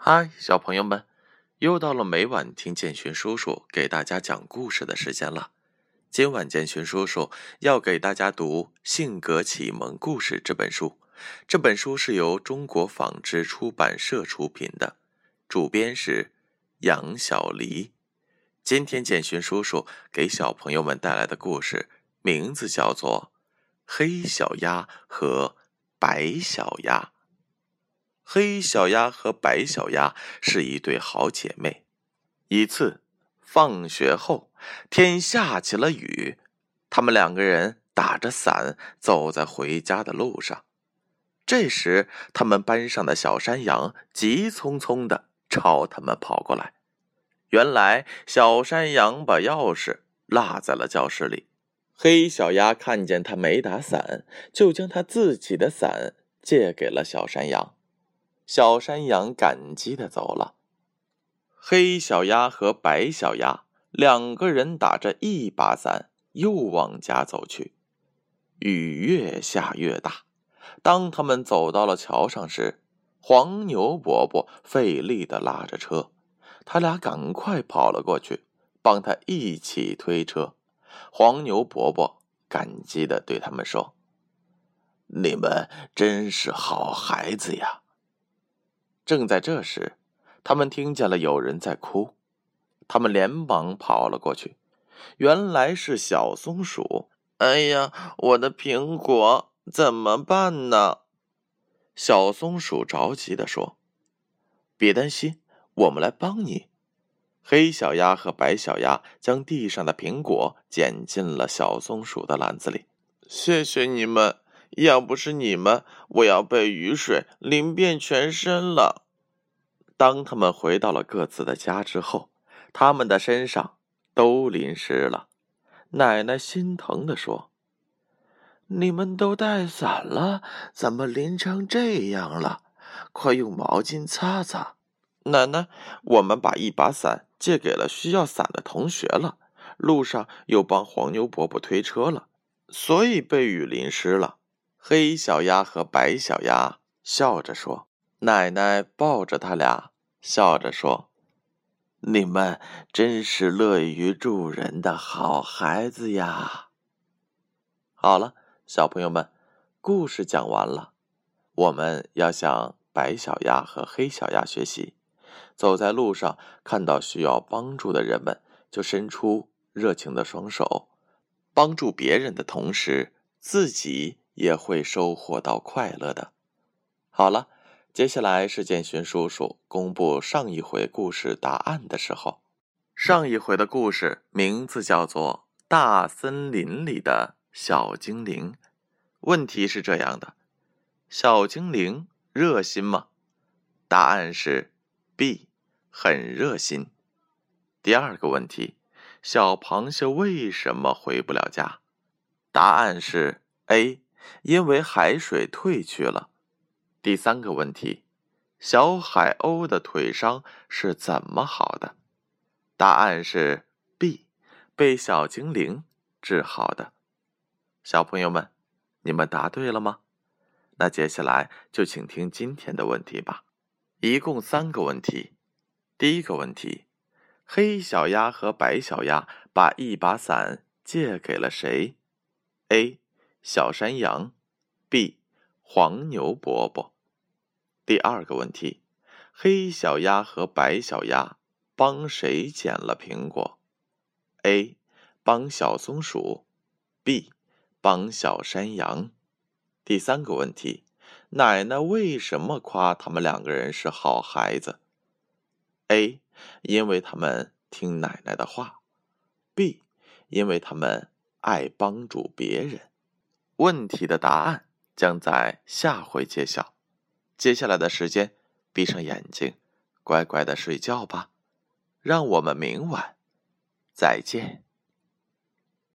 嗨，小朋友们，又到了每晚听建勋叔叔给大家讲故事的时间了。今晚建勋叔叔要给大家读《性格启蒙故事》这本书。这本书是由中国纺织出版社出品的，主编是杨小黎。今天建勋叔叔给小朋友们带来的故事名字叫做《黑小鸭和白小鸭》。黑小鸭和白小鸭是一对好姐妹。一次放学后，天下起了雨，他们两个人打着伞走在回家的路上。这时，他们班上的小山羊急匆匆的朝他们跑过来。原来，小山羊把钥匙落在了教室里。黑小鸭看见他没打伞，就将他自己的伞借给了小山羊。小山羊感激的走了。黑小鸭和白小鸭两个人打着一把伞，又往家走去。雨越下越大。当他们走到了桥上时，黄牛伯伯费力的拉着车，他俩赶快跑了过去，帮他一起推车。黄牛伯伯感激的对他们说：“你们真是好孩子呀。”正在这时，他们听见了有人在哭，他们连忙跑了过去。原来是小松鼠。哎呀，我的苹果怎么办呢？小松鼠着急的说：“别担心，我们来帮你。”黑小鸭和白小鸭将地上的苹果捡进了小松鼠的篮子里。谢谢你们。要不是你们，我要被雨水淋遍全身了。当他们回到了各自的家之后，他们的身上都淋湿了。奶奶心疼的说：“你们都带伞了，怎么淋成这样了？快用毛巾擦擦。”奶奶，我们把一把伞借给了需要伞的同学了，路上又帮黄牛伯伯推车了，所以被雨淋湿了。黑小鸭和白小鸭笑着说：“奶奶抱着他俩，笑着说：‘你们真是乐于助人的好孩子呀。’好了，小朋友们，故事讲完了。我们要向白小鸭和黑小鸭学习，走在路上看到需要帮助的人们，就伸出热情的双手，帮助别人的同时，自己。也会收获到快乐的。好了，接下来是建勋叔叔公布上一回故事答案的时候。上一回的故事名字叫做《大森林里的小精灵》。问题是这样的：小精灵热心吗？答案是 B，很热心。第二个问题：小螃蟹为什么回不了家？答案是 A。因为海水退去了。第三个问题，小海鸥的腿伤是怎么好的？答案是 B，被小精灵治好的。小朋友们，你们答对了吗？那接下来就请听今天的问题吧。一共三个问题。第一个问题，黑小鸭和白小鸭把一把伞借给了谁？A。小山羊，B，黄牛伯伯。第二个问题，黑小鸭和白小鸭帮谁捡了苹果？A，帮小松鼠，B，帮小山羊。第三个问题，奶奶为什么夸他们两个人是好孩子？A，因为他们听奶奶的话；B，因为他们爱帮助别人。问题的答案将在下回揭晓。接下来的时间，闭上眼睛，乖乖的睡觉吧。让我们明晚再见。